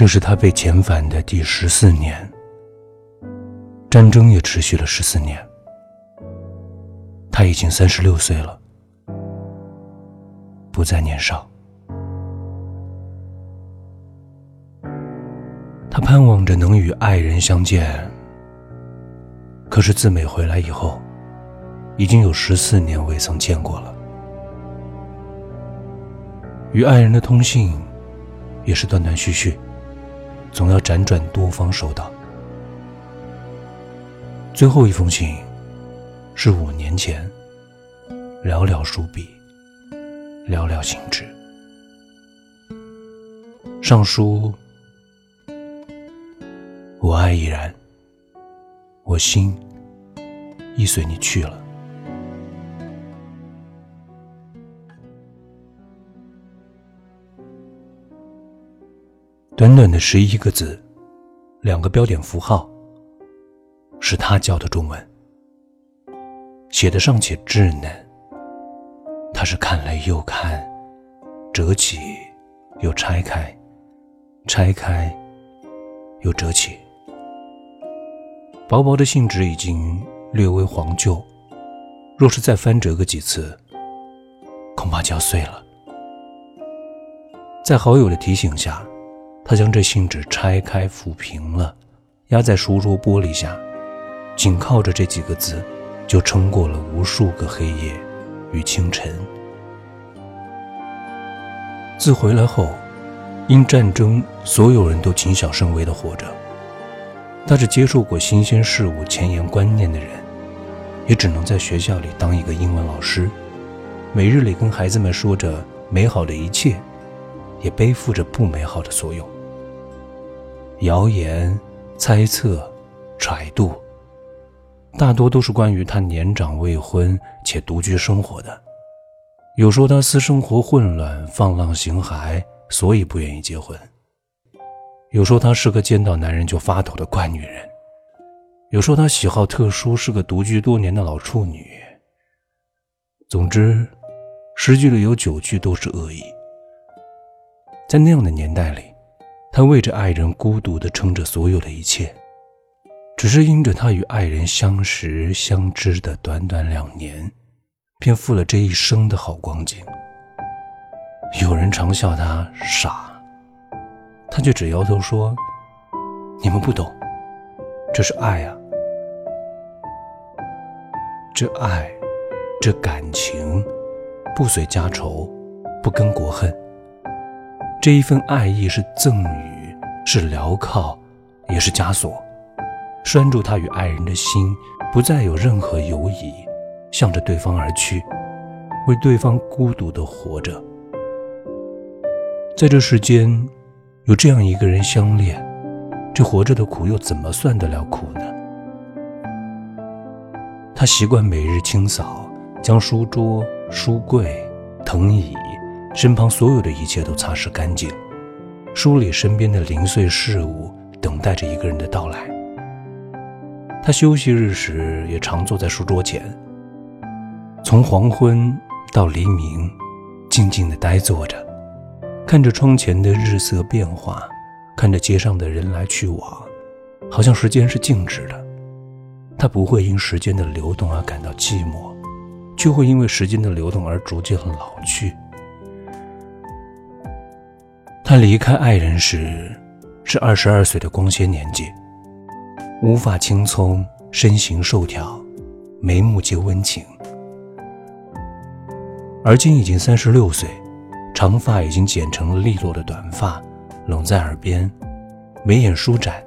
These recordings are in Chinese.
这是他被遣返的第十四年，战争也持续了十四年。他已经三十六岁了，不再年少。他盼望着能与爱人相见，可是自美回来以后，已经有十四年未曾见过了。与爱人的通信，也是断断续续，总要辗转多方收到。最后一封信，是五年前，寥寥数笔，寥寥行止。上书。我爱依然，我心亦随你去了。短短的十一个字，两个标点符号，是他教的中文，写的尚且稚嫩。他是看了又看，折起又拆开，拆开又折起。薄薄的信纸已经略微黄旧，若是再翻折个几次，恐怕就要碎了。在好友的提醒下，他将这信纸拆开抚平了，压在书桌玻璃下，紧靠着这几个字，就撑过了无数个黑夜与清晨。自回来后，因战争，所有人都谨小慎微的活着。他是接受过新鲜事物前沿观念的人，也只能在学校里当一个英文老师，每日里跟孩子们说着美好的一切，也背负着不美好的所有。谣言、猜测、揣度，大多都是关于他年长未婚且独居生活的。有说他私生活混乱、放浪形骸，所以不愿意结婚。有说她是个见到男人就发抖的怪女人，有说她喜好特殊，是个独居多年的老处女。总之，十句里有九句都是恶意。在那样的年代里，他为着爱人孤独地撑着所有的一切，只是因着他与爱人相识相知的短短两年，便负了这一生的好光景。有人常笑他傻。他却只摇头说：“你们不懂，这是爱啊！这爱，这感情，不随家仇，不跟国恨。这一份爱意是赠予，是镣铐，也是枷锁，拴住他与爱人的心，不再有任何犹疑，向着对方而去，为对方孤独的活着。在这世间。”有这样一个人相恋，这活着的苦又怎么算得了苦呢？他习惯每日清扫，将书桌、书柜、藤椅、身旁所有的一切都擦拭干净，梳理身边的零碎事物，等待着一个人的到来。他休息日时也常坐在书桌前，从黄昏到黎明，静静地呆坐着。看着窗前的日色变化，看着街上的人来去往，好像时间是静止的。他不会因时间的流动而感到寂寞，却会因为时间的流动而逐渐老去。他离开爱人时，是二十二岁的光鲜年纪，无发青葱，身形瘦条，眉目皆温情。而今已经三十六岁。长发已经剪成了利落的短发，拢在耳边，眉眼舒展，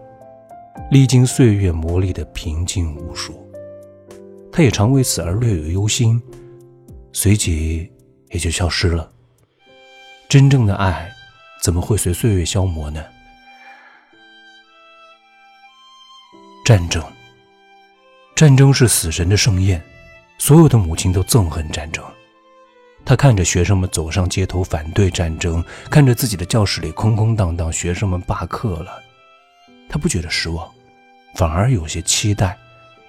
历经岁月磨砺的平静无数。他也常为此而略有忧心，随即也就消失了。真正的爱，怎么会随岁月消磨呢？战争，战争是死神的盛宴，所有的母亲都憎恨战争。他看着学生们走上街头反对战争，看着自己的教室里空空荡荡，学生们罢课了，他不觉得失望，反而有些期待，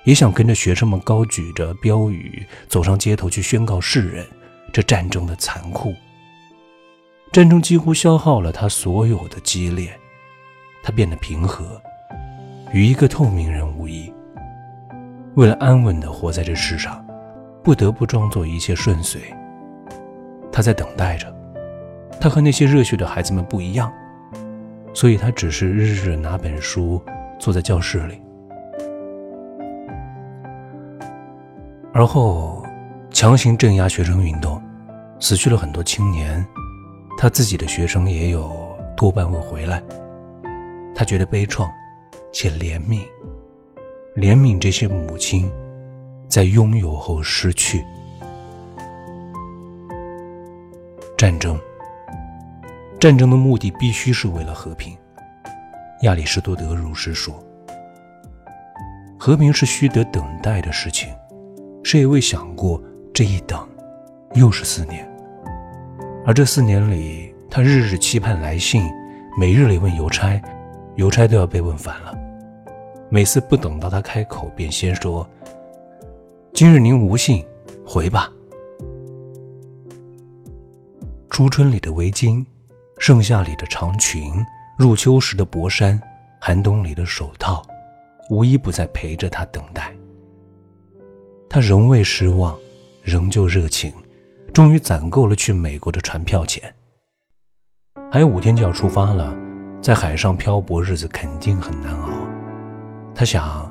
也想跟着学生们高举着标语走上街头去宣告世人这战争的残酷。战争几乎消耗了他所有的激烈，他变得平和，与一个透明人无异。为了安稳地活在这世上，不得不装作一切顺遂。他在等待着，他和那些热血的孩子们不一样，所以他只是日日拿本书坐在教室里。而后，强行镇压学生运动，死去了很多青年，他自己的学生也有多半会回来。他觉得悲怆，且怜悯，怜悯这些母亲，在拥有后失去。战争，战争的目的必须是为了和平。亚里士多德如是说。和平是需得等待的事情，谁也未想过这一等，又是四年。而这四年里，他日日期盼来信，每日里问邮差。邮差都要被问烦了，每次不等到他开口，便先说：“今日您无信，回吧。”初春里的围巾，盛夏里的长裙，入秋时的薄衫，寒冬里的手套，无一不在陪着他等待。他仍未失望，仍旧热情，终于攒够了去美国的船票钱。还有五天就要出发了。在海上漂泊，日子肯定很难熬。他想，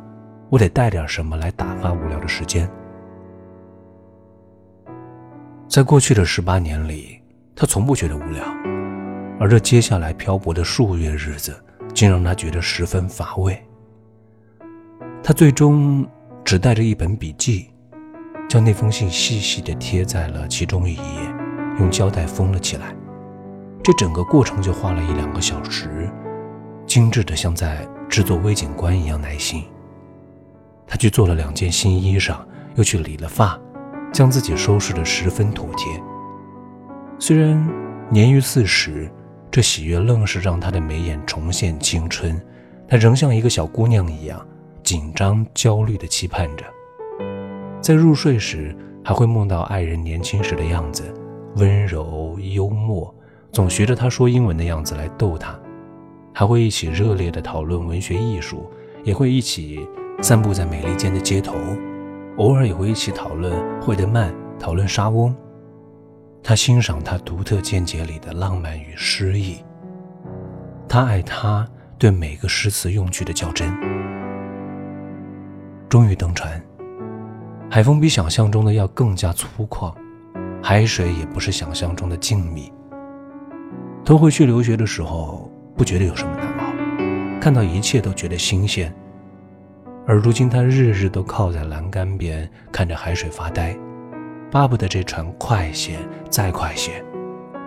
我得带点什么来打发无聊的时间。在过去的十八年里，他从不觉得无聊，而这接下来漂泊的数月日子，竟让他觉得十分乏味。他最终只带着一本笔记，将那封信细细地贴在了其中一页，用胶带封了起来。这整个过程就花了一两个小时，精致的像在制作微景观一样耐心。他去做了两件新衣裳，又去理了发，将自己收拾得十分妥帖。虽然年逾四十，这喜悦愣是让他的眉眼重现青春，他仍像一个小姑娘一样紧张焦虑地期盼着。在入睡时，还会梦到爱人年轻时的样子，温柔幽默。总学着他说英文的样子来逗他，还会一起热烈地讨论文学艺术，也会一起散步在美利坚的街头，偶尔也会一起讨论惠德曼，讨论莎翁。他欣赏他独特见解里的浪漫与诗意，他爱他对每个诗词用句的较真。终于登船，海风比想象中的要更加粗犷，海水也不是想象中的静谧。头回去留学的时候，不觉得有什么难熬，看到一切都觉得新鲜。而如今他日日都靠在栏杆边，看着海水发呆，巴不得这船快些，再快些，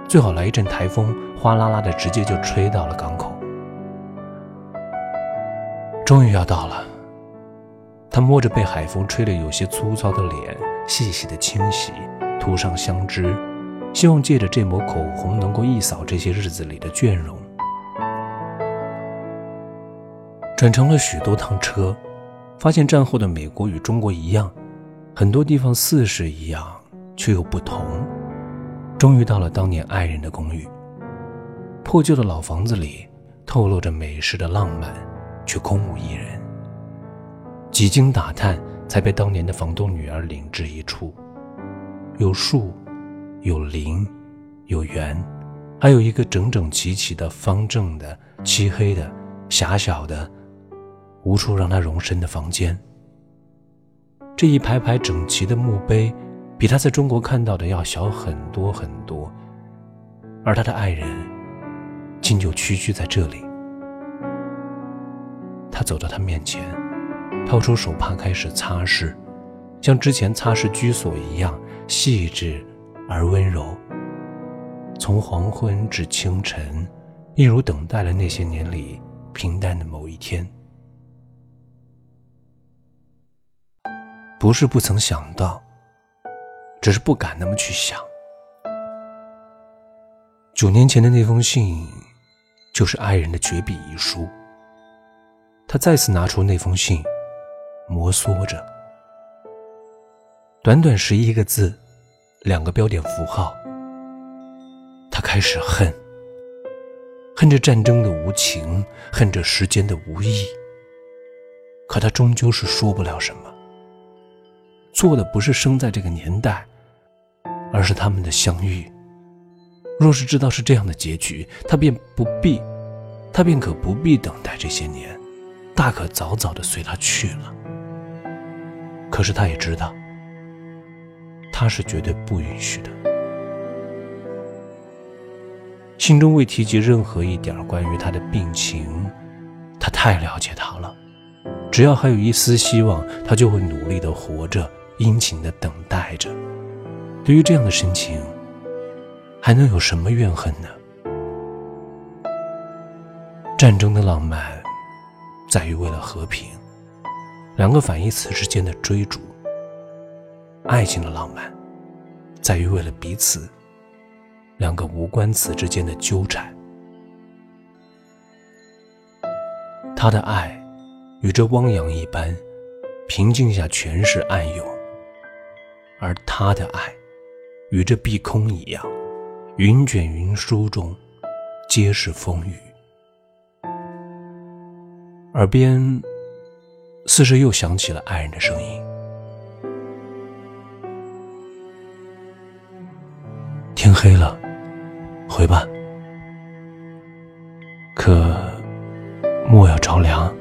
最好来一阵台风，哗啦啦的直接就吹到了港口。终于要到了，他摸着被海风吹得有些粗糙的脸，细细的清洗，涂上香脂。希望借着这抹口红，能够一扫这些日子里的倦容。转乘了许多趟车，发现战后的美国与中国一样，很多地方似是一样，却又不同。终于到了当年爱人的公寓，破旧的老房子里透露着美式的浪漫，却空无一人。几经打探，才被当年的房东女儿领至一处，有树。有林，有园，还有一个整整齐齐的方正的、漆黑的、狭小的、无处让他容身的房间。这一排排整齐的墓碑，比他在中国看到的要小很多很多。而他的爱人，竟就屈居在这里。他走到他面前，掏出手帕开始擦拭，像之前擦拭居所一样细致。而温柔，从黄昏至清晨，一如等待了那些年里平淡的某一天。不是不曾想到，只是不敢那么去想。九年前的那封信，就是爱人的绝笔遗书。他再次拿出那封信，摩挲着，短短十一个字。两个标点符号，他开始恨，恨着战争的无情，恨着时间的无意。可他终究是说不了什么。错的不是生在这个年代，而是他们的相遇。若是知道是这样的结局，他便不必，他便可不必等待这些年，大可早早的随他去了。可是他也知道，他是绝对不允许的。信中未提及任何一点关于他的病情，他太了解他了。只要还有一丝希望，他就会努力的活着，殷勤的等待着。对于这样的深情，还能有什么怨恨呢？战争的浪漫，在于为了和平，两个反义词之间的追逐；爱情的浪漫，在于为了彼此。两个无关词之间的纠缠，他的爱与这汪洋一般，平静下全是暗涌；而他的爱与这碧空一样，云卷云舒中皆是风雨。耳边似是又响起了爱人的声音：“天黑了。”回吧，可莫要着凉。